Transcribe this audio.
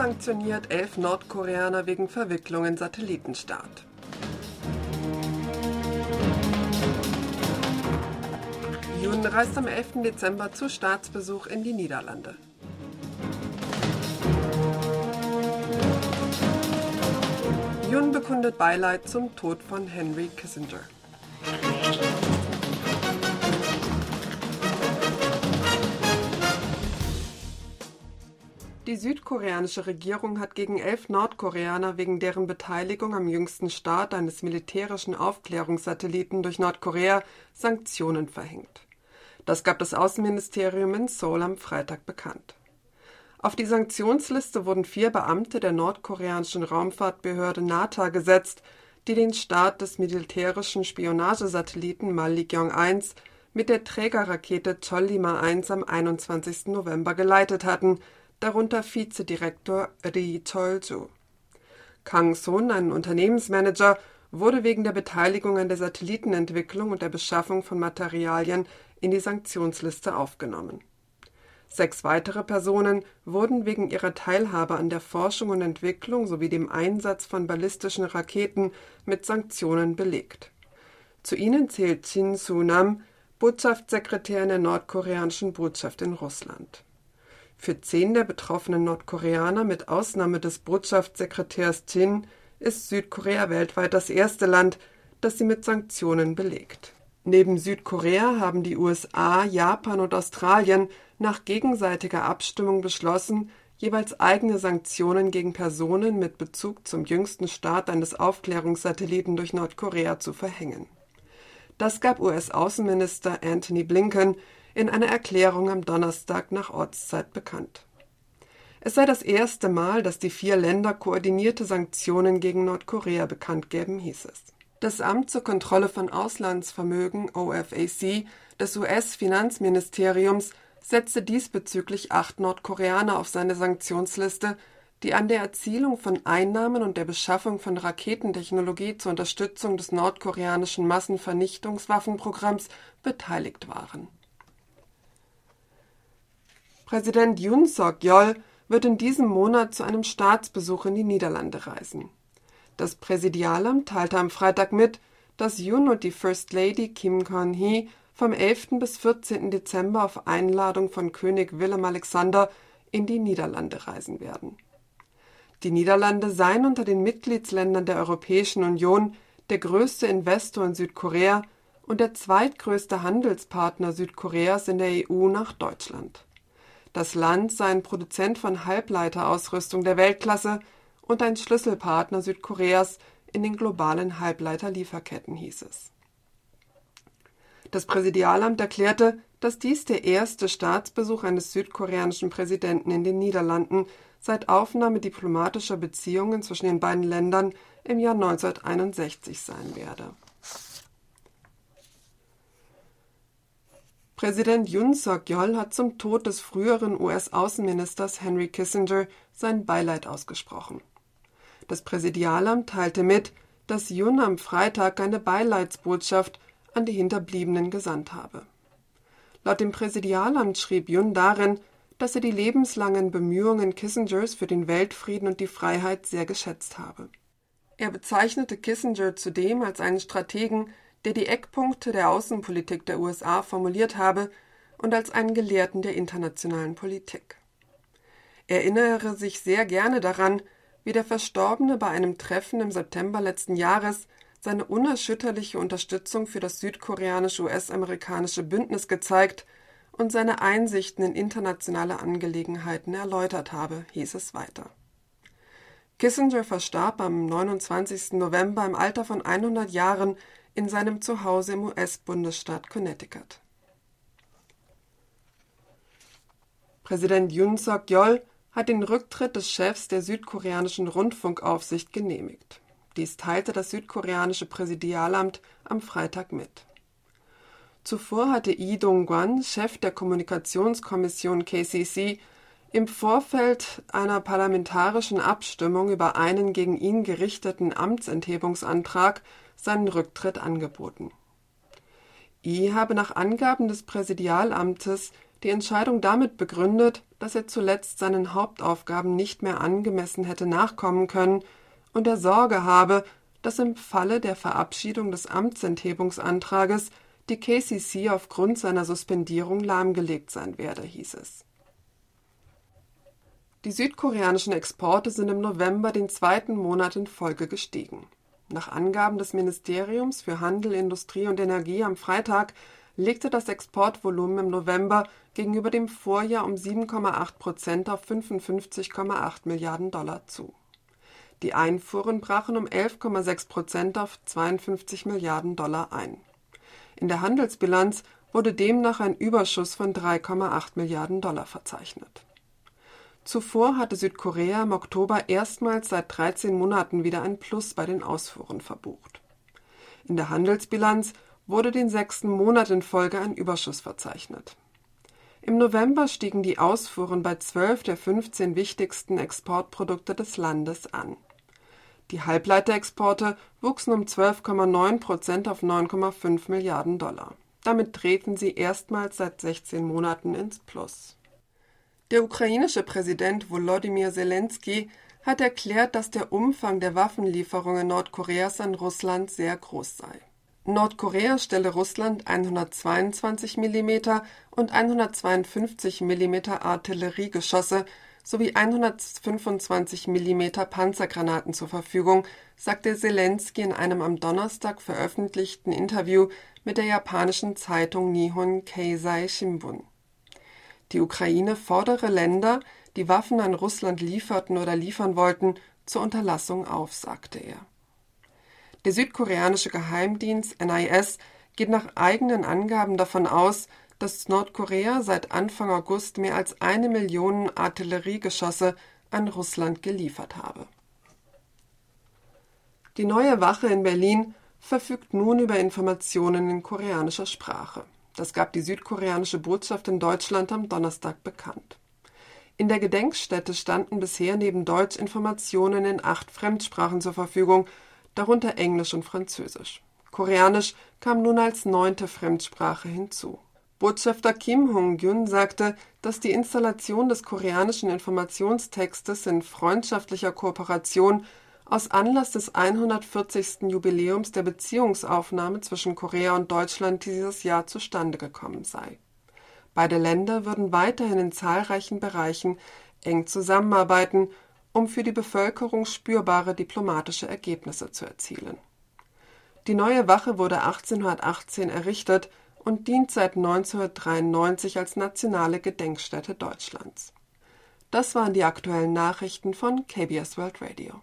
sanktioniert elf Nordkoreaner wegen Verwicklung in Satellitenstart. Jun reist am 11. Dezember zu Staatsbesuch in die Niederlande. Jun bekundet Beileid zum Tod von Henry Kissinger. Die südkoreanische Regierung hat gegen elf Nordkoreaner wegen deren Beteiligung am jüngsten Start eines militärischen Aufklärungssatelliten durch Nordkorea Sanktionen verhängt. Das gab das Außenministerium in Seoul am Freitag bekannt. Auf die Sanktionsliste wurden vier Beamte der nordkoreanischen Raumfahrtbehörde NASA gesetzt, die den Start des militärischen Spionagesatelliten Malikyong 1 mit der Trägerrakete Chollima 1 am 21. November geleitet hatten – darunter Vizedirektor Ri Chol-ju. Kang Son, ein Unternehmensmanager, wurde wegen der Beteiligung an der Satellitenentwicklung und der Beschaffung von Materialien in die Sanktionsliste aufgenommen. Sechs weitere Personen wurden wegen ihrer Teilhabe an der Forschung und Entwicklung sowie dem Einsatz von ballistischen Raketen mit Sanktionen belegt. Zu ihnen zählt Chin Su-nam, Botschaftssekretär in der nordkoreanischen Botschaft in Russland. Für zehn der betroffenen Nordkoreaner mit Ausnahme des Botschaftssekretärs Chin ist Südkorea weltweit das erste Land, das sie mit Sanktionen belegt. Neben Südkorea haben die USA, Japan und Australien nach gegenseitiger Abstimmung beschlossen, jeweils eigene Sanktionen gegen Personen mit Bezug zum jüngsten Start eines Aufklärungssatelliten durch Nordkorea zu verhängen. Das gab US-Außenminister Anthony Blinken in einer Erklärung am Donnerstag nach Ortszeit bekannt. Es sei das erste Mal, dass die vier Länder koordinierte Sanktionen gegen Nordkorea bekannt geben, hieß es. Das Amt zur Kontrolle von Auslandsvermögen OFAC des US-Finanzministeriums setzte diesbezüglich acht Nordkoreaner auf seine Sanktionsliste, die an der Erzielung von Einnahmen und der Beschaffung von Raketentechnologie zur Unterstützung des nordkoreanischen Massenvernichtungswaffenprogramms beteiligt waren Präsident Yoon Suk-yeol wird in diesem Monat zu einem Staatsbesuch in die Niederlande reisen. Das Präsidialamt teilte am Freitag mit, dass Yoon und die First Lady Kim Kon-hee vom 11. bis 14. Dezember auf Einladung von König Willem Alexander in die Niederlande reisen werden. Die Niederlande seien unter den Mitgliedsländern der Europäischen Union der größte Investor in Südkorea und der zweitgrößte Handelspartner Südkoreas in der EU nach Deutschland. Das Land sei ein Produzent von Halbleiterausrüstung der Weltklasse und ein Schlüsselpartner Südkoreas in den globalen Halbleiterlieferketten, hieß es. Das Präsidialamt erklärte, dass dies der erste Staatsbesuch eines südkoreanischen Präsidenten in den Niederlanden seit Aufnahme diplomatischer Beziehungen zwischen den beiden Ländern im Jahr 1961 sein werde Präsident Yoon Suk-yeol hat zum Tod des früheren US-Außenministers Henry Kissinger sein Beileid ausgesprochen. Das Präsidialamt teilte mit, dass Yoon am Freitag eine Beileidsbotschaft an die Hinterbliebenen gesandt habe. Laut dem Präsidialamt schrieb Yoon darin, dass er die lebenslangen Bemühungen Kissingers für den Weltfrieden und die Freiheit sehr geschätzt habe. Er bezeichnete Kissinger zudem als einen Strategen, der die Eckpunkte der Außenpolitik der USA formuliert habe und als einen Gelehrten der internationalen Politik. Er erinnere sich sehr gerne daran, wie der Verstorbene bei einem Treffen im September letzten Jahres seine unerschütterliche Unterstützung für das südkoreanisch-US-amerikanische Bündnis gezeigt und seine Einsichten in internationale Angelegenheiten erläutert habe, hieß es weiter. Kissinger verstarb am 29. November im Alter von 100 Jahren in seinem Zuhause im US-Bundesstaat Connecticut. Präsident Yoon Suk-yeol hat den Rücktritt des Chefs der südkoreanischen Rundfunkaufsicht genehmigt. Dies teilte das südkoreanische Präsidialamt am Freitag mit. Zuvor hatte Lee Dong-gwan, Chef der Kommunikationskommission KCC, im Vorfeld einer parlamentarischen Abstimmung über einen gegen ihn gerichteten Amtsenthebungsantrag seinen Rücktritt angeboten. I habe nach Angaben des Präsidialamtes die Entscheidung damit begründet, dass er zuletzt seinen Hauptaufgaben nicht mehr angemessen hätte nachkommen können und er Sorge habe, dass im Falle der Verabschiedung des Amtsenthebungsantrages die KCC aufgrund seiner Suspendierung lahmgelegt sein werde, hieß es. Die südkoreanischen Exporte sind im November den zweiten Monat in Folge gestiegen. Nach Angaben des Ministeriums für Handel, Industrie und Energie am Freitag legte das Exportvolumen im November gegenüber dem Vorjahr um 7,8 Prozent auf 55,8 Milliarden Dollar zu. Die Einfuhren brachen um 11,6 Prozent auf 52 Milliarden Dollar ein. In der Handelsbilanz wurde demnach ein Überschuss von 3,8 Milliarden Dollar verzeichnet. Zuvor hatte Südkorea im Oktober erstmals seit 13 Monaten wieder ein Plus bei den Ausfuhren verbucht. In der Handelsbilanz wurde den sechsten Monat in Folge ein Überschuss verzeichnet. Im November stiegen die Ausfuhren bei zwölf der 15 wichtigsten Exportprodukte des Landes an. Die Halbleiterexporte wuchsen um 12,9 Prozent auf 9,5 Milliarden Dollar. Damit treten sie erstmals seit 16 Monaten ins Plus. Der ukrainische Präsident Volodymyr Zelensky hat erklärt, dass der Umfang der Waffenlieferungen Nordkoreas an Russland sehr groß sei. Nordkorea stelle Russland 122 mm und 152 mm Artilleriegeschosse sowie 125 mm Panzergranaten zur Verfügung, sagte Zelensky in einem am Donnerstag veröffentlichten Interview mit der japanischen Zeitung Nihon Keizai Shimbun. Die Ukraine fordere Länder, die Waffen an Russland lieferten oder liefern wollten, zur Unterlassung auf, sagte er. Der südkoreanische Geheimdienst NIS geht nach eigenen Angaben davon aus, dass Nordkorea seit Anfang August mehr als eine Million Artilleriegeschosse an Russland geliefert habe. Die neue Wache in Berlin verfügt nun über Informationen in koreanischer Sprache. Das gab die südkoreanische Botschaft in Deutschland am Donnerstag bekannt. In der Gedenkstätte standen bisher neben Deutsch Informationen in acht Fremdsprachen zur Verfügung, darunter Englisch und Französisch. Koreanisch kam nun als neunte Fremdsprache hinzu. Botschafter Kim Hong-gyun sagte, dass die Installation des koreanischen Informationstextes in freundschaftlicher Kooperation aus Anlass des 140. Jubiläums der Beziehungsaufnahme zwischen Korea und Deutschland dieses Jahr zustande gekommen sei. Beide Länder würden weiterhin in zahlreichen Bereichen eng zusammenarbeiten um für die Bevölkerung spürbare diplomatische Ergebnisse zu erzielen. Die neue Wache wurde 1818 errichtet und dient seit 1993 als nationale Gedenkstätte Deutschlands. Das waren die aktuellen Nachrichten von KBS World Radio.